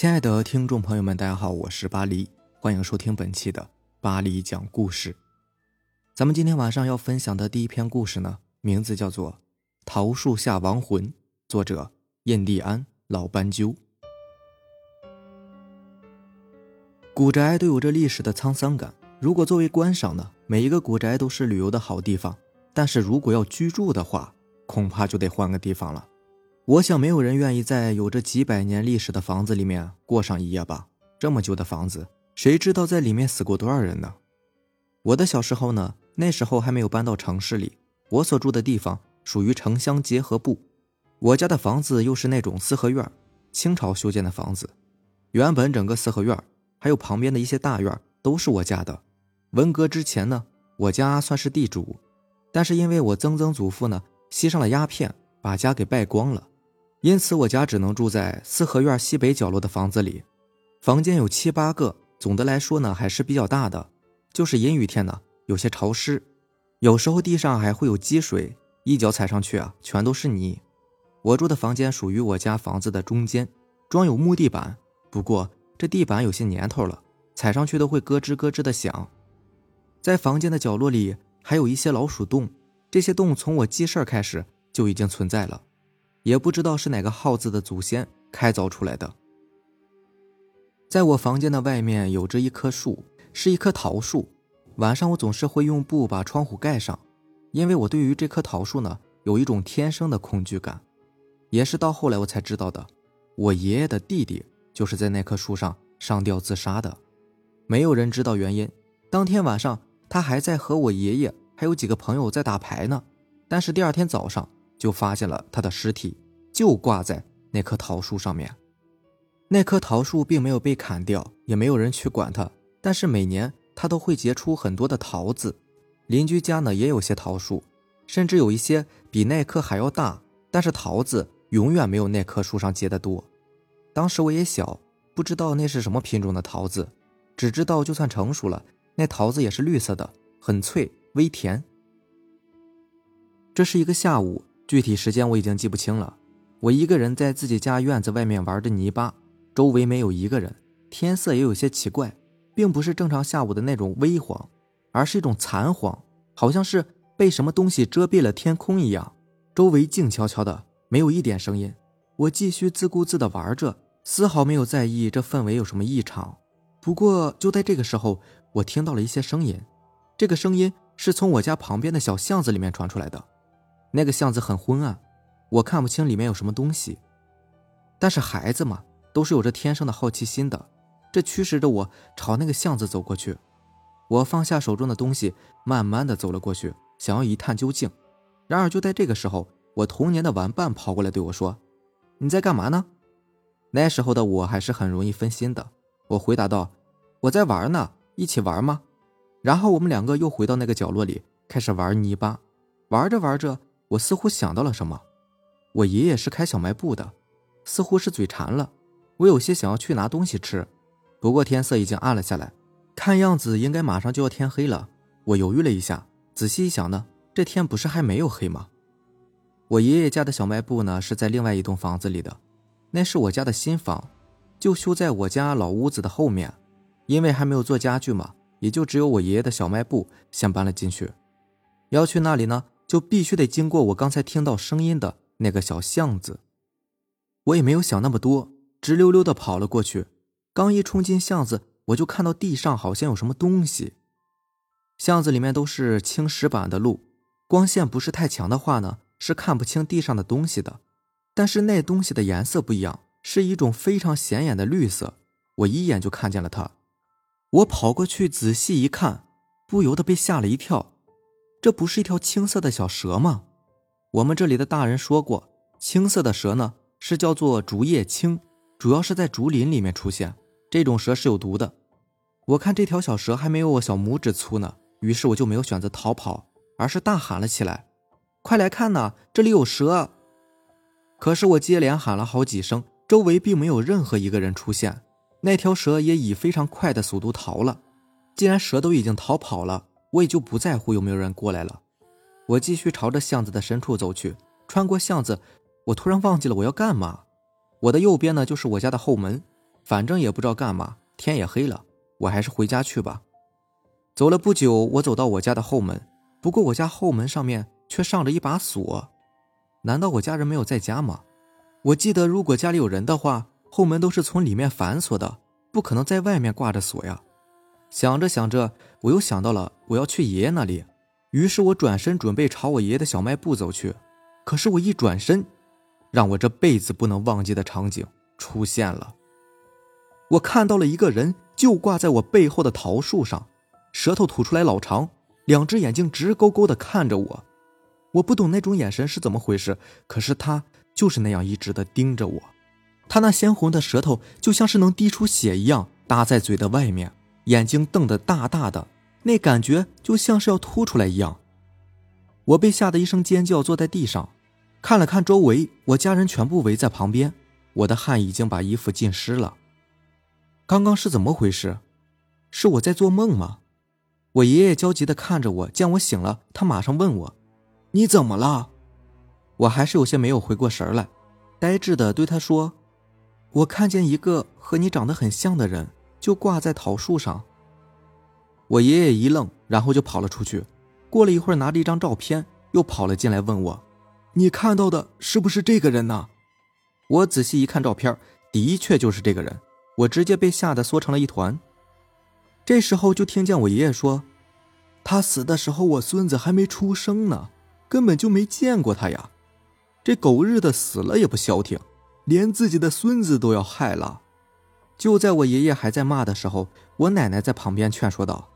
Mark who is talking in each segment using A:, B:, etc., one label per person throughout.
A: 亲爱的听众朋友们，大家好，我是巴黎，欢迎收听本期的巴黎讲故事。咱们今天晚上要分享的第一篇故事呢，名字叫做《桃树下亡魂》，作者印第安老斑鸠。古宅都有着历史的沧桑感，如果作为观赏呢，每一个古宅都是旅游的好地方。但是如果要居住的话，恐怕就得换个地方了。我想，没有人愿意在有着几百年历史的房子里面过上一夜吧？这么旧的房子，谁知道在里面死过多少人呢？我的小时候呢，那时候还没有搬到城市里，我所住的地方属于城乡结合部。我家的房子又是那种四合院，清朝修建的房子。原本整个四合院还有旁边的一些大院都是我家的。文革之前呢，我家算是地主，但是因为我曾曾祖父呢吸上了鸦片，把家给败光了。因此，我家只能住在四合院西北角落的房子里，房间有七八个，总的来说呢还是比较大的。就是阴雨天呢，有些潮湿，有时候地上还会有积水，一脚踩上去啊，全都是泥。我住的房间属于我家房子的中间，装有木地板，不过这地板有些年头了，踩上去都会咯吱咯吱的响。在房间的角落里还有一些老鼠洞，这些洞从我记事儿开始就已经存在了。也不知道是哪个耗子的祖先开凿出来的。在我房间的外面有着一棵树，是一棵桃树。晚上我总是会用布把窗户盖上，因为我对于这棵桃树呢有一种天生的恐惧感。也是到后来我才知道的，我爷爷的弟弟就是在那棵树上上吊自杀的。没有人知道原因。当天晚上他还在和我爷爷还有几个朋友在打牌呢，但是第二天早上。就发现了他的尸体，就挂在那棵桃树上面。那棵桃树并没有被砍掉，也没有人去管它。但是每年它都会结出很多的桃子。邻居家呢也有些桃树，甚至有一些比那棵还要大，但是桃子永远没有那棵树上结的多。当时我也小，不知道那是什么品种的桃子，只知道就算成熟了，那桃子也是绿色的，很脆，微甜。这是一个下午。具体时间我已经记不清了。我一个人在自己家院子外面玩着泥巴，周围没有一个人。天色也有些奇怪，并不是正常下午的那种微黄，而是一种残黄，好像是被什么东西遮蔽了天空一样。周围静悄悄的，没有一点声音。我继续自顾自地玩着，丝毫没有在意这氛围有什么异常。不过就在这个时候，我听到了一些声音。这个声音是从我家旁边的小巷子里面传出来的。那个巷子很昏暗，我看不清里面有什么东西。但是孩子嘛，都是有着天生的好奇心的，这驱使着我朝那个巷子走过去。我放下手中的东西，慢慢的走了过去，想要一探究竟。然而就在这个时候，我童年的玩伴跑过来对我说：“你在干嘛呢？”那时候的我还是很容易分心的，我回答道：“我在玩呢，一起玩吗？”然后我们两个又回到那个角落里，开始玩泥巴，玩着玩着。我似乎想到了什么，我爷爷是开小卖部的，似乎是嘴馋了，我有些想要去拿东西吃，不过天色已经暗了下来，看样子应该马上就要天黑了。我犹豫了一下，仔细一想呢，这天不是还没有黑吗？我爷爷家的小卖部呢是在另外一栋房子里的，那是我家的新房，就修在我家老屋子的后面，因为还没有做家具嘛，也就只有我爷爷的小卖部先搬了进去，要去那里呢。就必须得经过我刚才听到声音的那个小巷子，我也没有想那么多，直溜溜的跑了过去。刚一冲进巷子，我就看到地上好像有什么东西。巷子里面都是青石板的路，光线不是太强的话呢，是看不清地上的东西的。但是那东西的颜色不一样，是一种非常显眼的绿色。我一眼就看见了它，我跑过去仔细一看，不由得被吓了一跳。这不是一条青色的小蛇吗？我们这里的大人说过，青色的蛇呢是叫做竹叶青，主要是在竹林里面出现。这种蛇是有毒的。我看这条小蛇还没有我小拇指粗呢，于是我就没有选择逃跑，而是大喊了起来：“快来看呐，这里有蛇！”可是我接连喊了好几声，周围并没有任何一个人出现。那条蛇也以非常快的速度逃了。既然蛇都已经逃跑了。我也就不在乎有没有人过来了，我继续朝着巷子的深处走去。穿过巷子，我突然忘记了我要干嘛。我的右边呢就是我家的后门，反正也不知道干嘛，天也黑了，我还是回家去吧。走了不久，我走到我家的后门，不过我家后门上面却上着一把锁，难道我家人没有在家吗？我记得如果家里有人的话，后门都是从里面反锁的，不可能在外面挂着锁呀。想着想着，我又想到了我要去爷爷那里，于是我转身准备朝我爷爷的小卖部走去。可是我一转身，让我这辈子不能忘记的场景出现了。我看到了一个人，就挂在我背后的桃树上，舌头吐出来老长，两只眼睛直勾勾的看着我。我不懂那种眼神是怎么回事，可是他就是那样一直的盯着我。他那鲜红的舌头就像是能滴出血一样搭在嘴的外面，眼睛瞪得大大的，那感觉就像是要凸出来一样。我被吓得一声尖叫，坐在地上，看了看周围，我家人全部围在旁边，我的汗已经把衣服浸湿了。刚刚是怎么回事？是我在做梦吗？我爷爷焦急地看着我，见我醒了，他马上问我：“你怎么了？”我还是有些没有回过神来，呆滞地对他说：“我看见一个和你长得很像的人，就挂在桃树上。”我爷爷一愣，然后就跑了出去。过了一会儿，拿着一张照片，又跑了进来问我：“你看到的是不是这个人呢？”我仔细一看照片，的确就是这个人。我直接被吓得缩成了一团。这时候就听见我爷爷说：“他死的时候，我孙子还没出生呢，根本就没见过他呀。这狗日的死了也不消停，连自己的孙子都要害了。”就在我爷爷还在骂的时候，我奶奶在旁边劝说道：“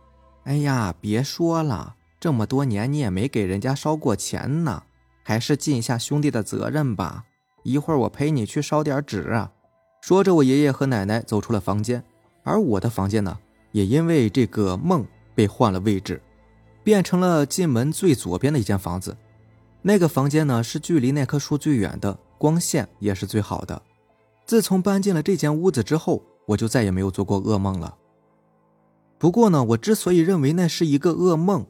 A: 哎呀，别说了，这么多年你也没给人家烧过钱呢，还是尽一下兄弟的责任吧。一会儿我陪你去烧点纸啊。”说着，我爷爷和奶奶走出了房间，而我的房间呢，也因为这个梦被换了位置，变成了进门最左边的一间房子。那个房间呢，是距离那棵树最远的，光线也是最好的。自从搬进了这间屋子之后，我就再也没有做过噩梦了。不过呢，我之所以认为那是一个噩梦，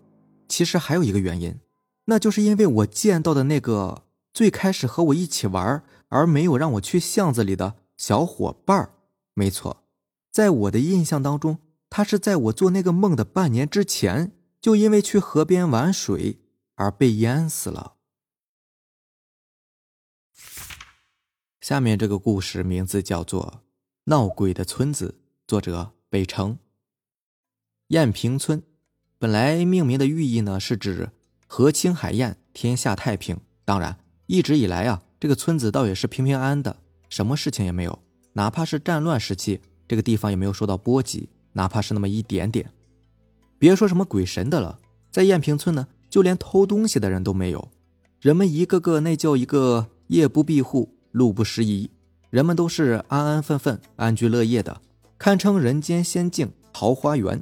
A: 其实还有一个原因，那就是因为我见到的那个最开始和我一起玩而没有让我去巷子里的。小伙伴，没错，在我的印象当中，他是在我做那个梦的半年之前，就因为去河边玩水而被淹死了。下面这个故事名字叫做《闹鬼的村子》，作者北城。燕平村本来命名的寓意呢，是指河清海晏，天下太平。当然，一直以来啊，这个村子倒也是平平安安的。什么事情也没有，哪怕是战乱时期，这个地方也没有受到波及，哪怕是那么一点点。别说什么鬼神的了，在燕平村呢，就连偷东西的人都没有。人们一个个那叫一个夜不闭户，路不拾遗，人们都是安安分分、安居乐业的，堪称人间仙境、桃花源。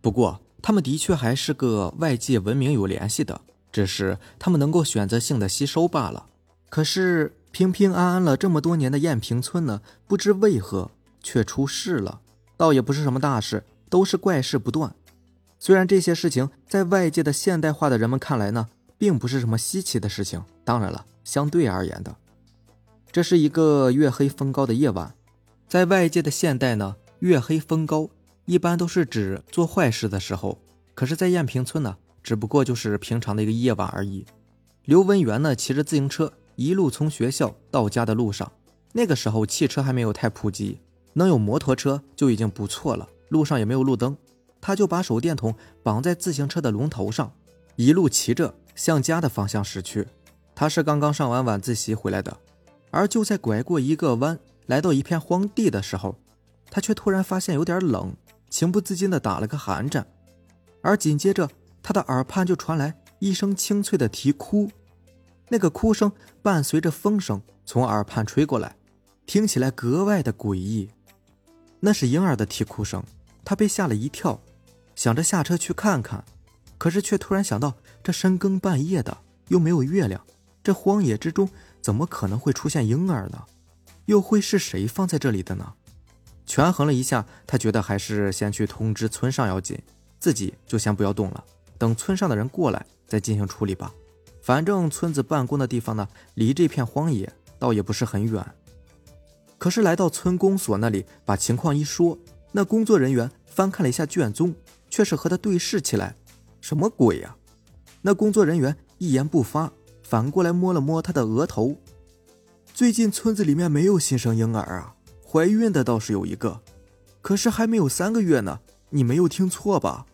A: 不过，他们的确还是个外界文明有联系的，只是他们能够选择性的吸收罢了。可是。平平安安了这么多年的燕平村呢，不知为何却出事了。倒也不是什么大事，都是怪事不断。虽然这些事情在外界的现代化的人们看来呢，并不是什么稀奇的事情。当然了，相对而言的，这是一个月黑风高的夜晚。在外界的现代呢，月黑风高一般都是指做坏事的时候。可是，在燕平村呢，只不过就是平常的一个夜晚而已。刘文元呢，骑着自行车。一路从学校到家的路上，那个时候汽车还没有太普及，能有摩托车就已经不错了。路上也没有路灯，他就把手电筒绑在自行车的龙头上，一路骑着向家的方向驶去。他是刚刚上完晚自习回来的，而就在拐过一个弯，来到一片荒地的时候，他却突然发现有点冷，情不自禁地打了个寒颤，而紧接着他的耳畔就传来一声清脆的啼哭。那个哭声伴随着风声从耳畔吹过来，听起来格外的诡异。那是婴儿的啼哭声，他被吓了一跳，想着下车去看看，可是却突然想到，这深更半夜的，又没有月亮，这荒野之中怎么可能会出现婴儿呢？又会是谁放在这里的呢？权衡了一下，他觉得还是先去通知村上要紧，自己就先不要动了，等村上的人过来再进行处理吧。反正村子办公的地方呢，离这片荒野倒也不是很远。可是来到村公所那里，把情况一说，那工作人员翻看了一下卷宗，却是和他对视起来。什么鬼呀？那工作人员一言不发，反过来摸了摸他的额头。最近村子里面没有新生婴儿啊，怀孕的倒是有一个，可是还没有三个月呢。你没有听错吧？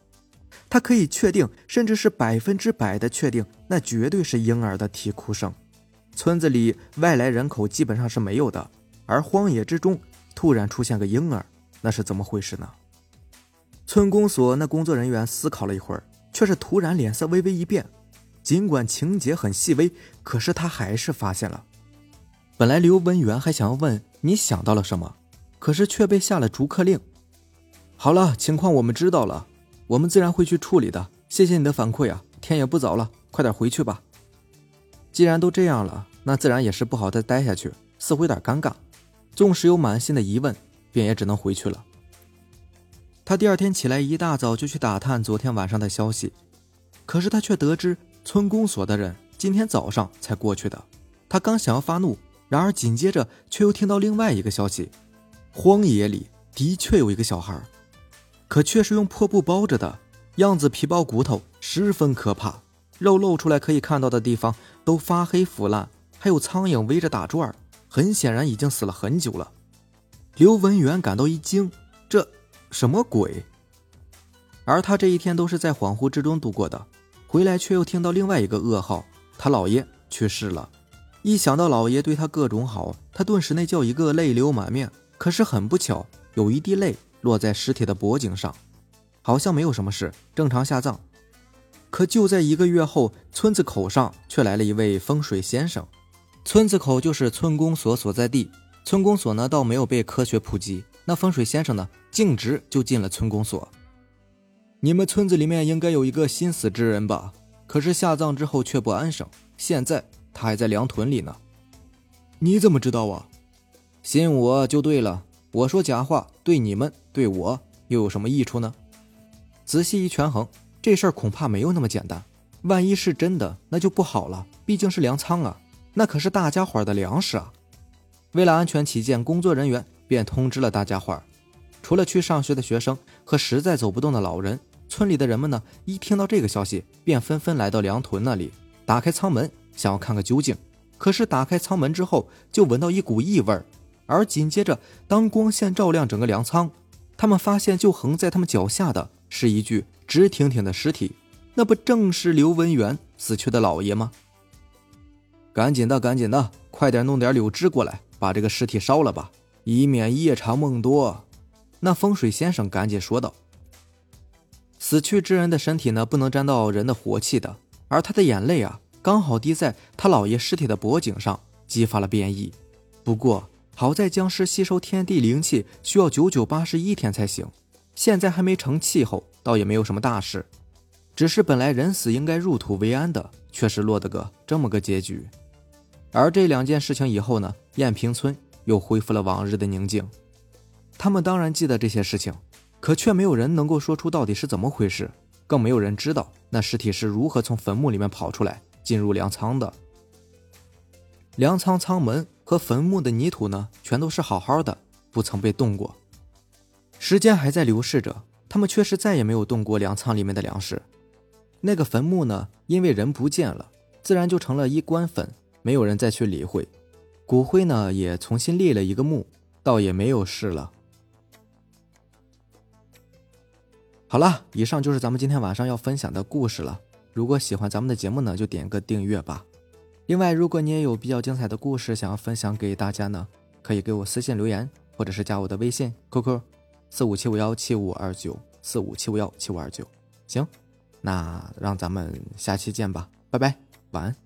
A: 他可以确定，甚至是百分之百的确定，那绝对是婴儿的啼哭声。村子里外来人口基本上是没有的，而荒野之中突然出现个婴儿，那是怎么回事呢？村公所那工作人员思考了一会儿，却是突然脸色微微一变。尽管情节很细微，可是他还是发现了。本来刘文元还想要问你想到了什么，可是却被下了逐客令。好了，情况我们知道了，我们自然会去处理的。谢谢你的反馈啊！天也不早了，快点回去吧。既然都这样了，那自然也是不好再待下去，似乎有点尴尬。纵使有满心的疑问，便也只能回去了。他第二天起来一大早就去打探昨天晚上的消息，可是他却得知村公所的人今天早上才过去的。他刚想要发怒，然而紧接着却又听到另外一个消息：荒野里的确有一个小孩。可却是用破布包着的样子，皮包骨头，十分可怕。肉露出来可以看到的地方都发黑腐烂，还有苍蝇围着打转很显然已经死了很久了。刘文元感到一惊，这什么鬼？而他这一天都是在恍惚之中度过的，回来却又听到另外一个噩耗：他姥爷去世了。一想到姥爷对他各种好，他顿时那叫一个泪流满面。可是很不巧，有一滴泪。落在尸体的脖颈上，好像没有什么事，正常下葬。可就在一个月后，村子口上却来了一位风水先生。村子口就是村公所所在地，村公所呢倒没有被科学普及。那风水先生呢，径直就进了村公所。你们村子里面应该有一个心死之人吧？可是下葬之后却不安生，现在他还在粮屯里呢。你怎么知道啊？信我就对了。我说假话对你们对我又有什么益处呢？仔细一权衡，这事儿恐怕没有那么简单。万一是真的，那就不好了。毕竟是粮仓啊，那可是大家伙的粮食啊。为了安全起见，工作人员便通知了大家伙除了去上学的学生和实在走不动的老人，村里的人们呢，一听到这个消息，便纷纷来到粮屯那里，打开舱门，想要看个究竟。可是打开舱门之后，就闻到一股异味儿。而紧接着，当光线照亮整个粮仓，他们发现就横在他们脚下的是一具直挺挺的尸体，那不正是刘文元死去的老爷吗？赶紧的，赶紧的，快点弄点柳枝过来，把这个尸体烧了吧，以免夜长梦多。那风水先生赶紧说道：“死去之人的身体呢，不能沾到人的活气的，而他的眼泪啊，刚好滴在他老爷尸体的脖颈上，激发了变异。不过。”好在僵尸吸收天地灵气需要九九八十一天才行，现在还没成气候，倒也没有什么大事。只是本来人死应该入土为安的，却是落得个这么个结局。而这两件事情以后呢，燕平村又恢复了往日的宁静。他们当然记得这些事情，可却没有人能够说出到底是怎么回事，更没有人知道那尸体是如何从坟墓里面跑出来，进入粮仓的。粮仓仓门和坟墓的泥土呢，全都是好好的，不曾被动过。时间还在流逝着，他们却是再也没有动过粮仓里面的粮食。那个坟墓呢，因为人不见了，自然就成了一棺坟，没有人再去理会。骨灰呢，也重新立了一个墓，倒也没有事了。好了，以上就是咱们今天晚上要分享的故事了。如果喜欢咱们的节目呢，就点个订阅吧。另外，如果你也有比较精彩的故事想要分享给大家呢，可以给我私信留言，或者是加我的微信 QQ 四五七五幺七五二九四五七五幺七五二九。行，那让咱们下期见吧，拜拜，晚安。